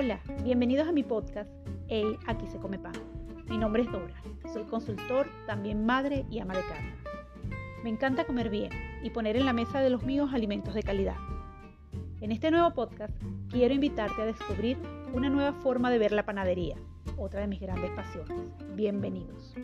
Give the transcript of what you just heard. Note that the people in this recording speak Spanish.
Hola, bienvenidos a mi podcast Hey, aquí se come pan. Mi nombre es Dora, soy consultor, también madre y ama de casa. Me encanta comer bien y poner en la mesa de los míos alimentos de calidad. En este nuevo podcast quiero invitarte a descubrir una nueva forma de ver la panadería, otra de mis grandes pasiones. Bienvenidos.